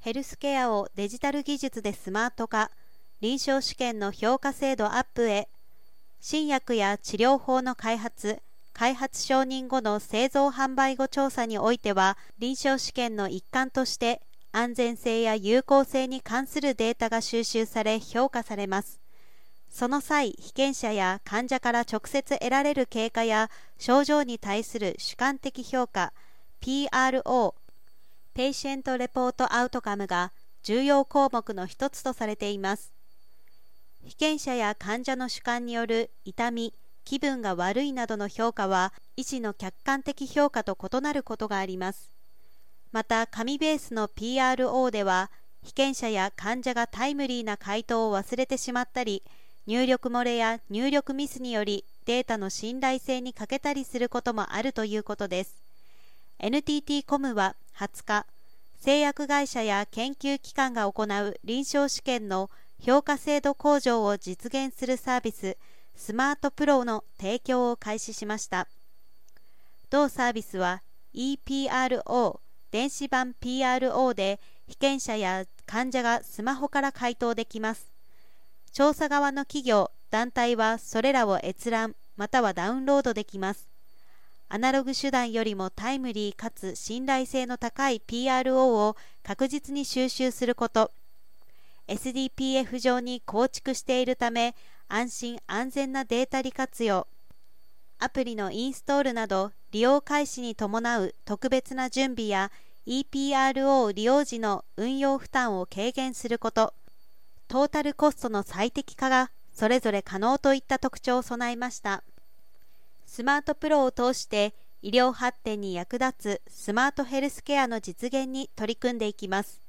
ヘルスケアをデジタル技術でスマート化、臨床試験の評価制度アップへ、新薬や治療法の開発、開発承認後の製造販売後調査においては、臨床試験の一環として安全性や有効性に関するデータが収集され評価されます。その際、被験者や患者から直接得られる経過や症状に対する主観的評価 PRO Patient Report Outcome が重要項目の一つとされています。被験者や患者の主観による痛み、気分が悪いなどの評価は医師の客観的評価と異なることがあります。また、紙ベースの PRO では被験者や患者がタイムリーな回答を忘れてしまったり、入力漏れや入力ミスによりデータの信頼性に欠けたりすることもあるということです。NTT コムは20日、製薬会社や研究機関が行う臨床試験の評価制度向上を実現するサービス、スマートプロの提供を開始しました。同サービスは EPRO 電子版 PRO で被験者や患者がスマホから回答できます。調査側の企業、団体はそれらを閲覧またはダウンロードできます。アナログ手段よりもタイムリーかつ信頼性の高い PRO を確実に収集すること、SDPF 上に構築しているため安心安全なデータ利活用、アプリのインストールなど利用開始に伴う特別な準備や EPRO 利用時の運用負担を軽減すること、トータルコストの最適化がそれぞれ可能といった特徴を備えました。スマートプロを通して医療発展に役立つスマートヘルスケアの実現に取り組んでいきます。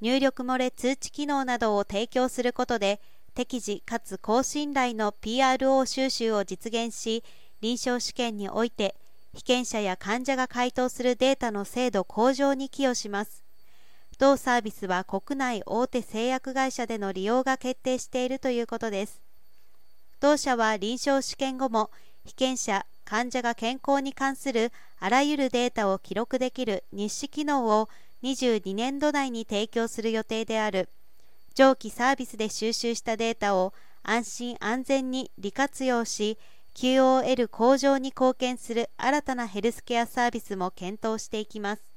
入力漏れ通知機能などを提供することで適時かつ高信頼の PRO 収集を実現し臨床試験において被験者や患者が回答するデータの精度向上に寄与します同サービスは国内大手製薬会社での利用が決定しているということです。同社は臨床試験後も被験者、患者が健康に関するあらゆるデータを記録できる日誌機能を22年度内に提供する予定である。上記サービスで収集したデータを安心安全に利活用し QOL 向上に貢献する新たなヘルスケアサービスも検討していきます。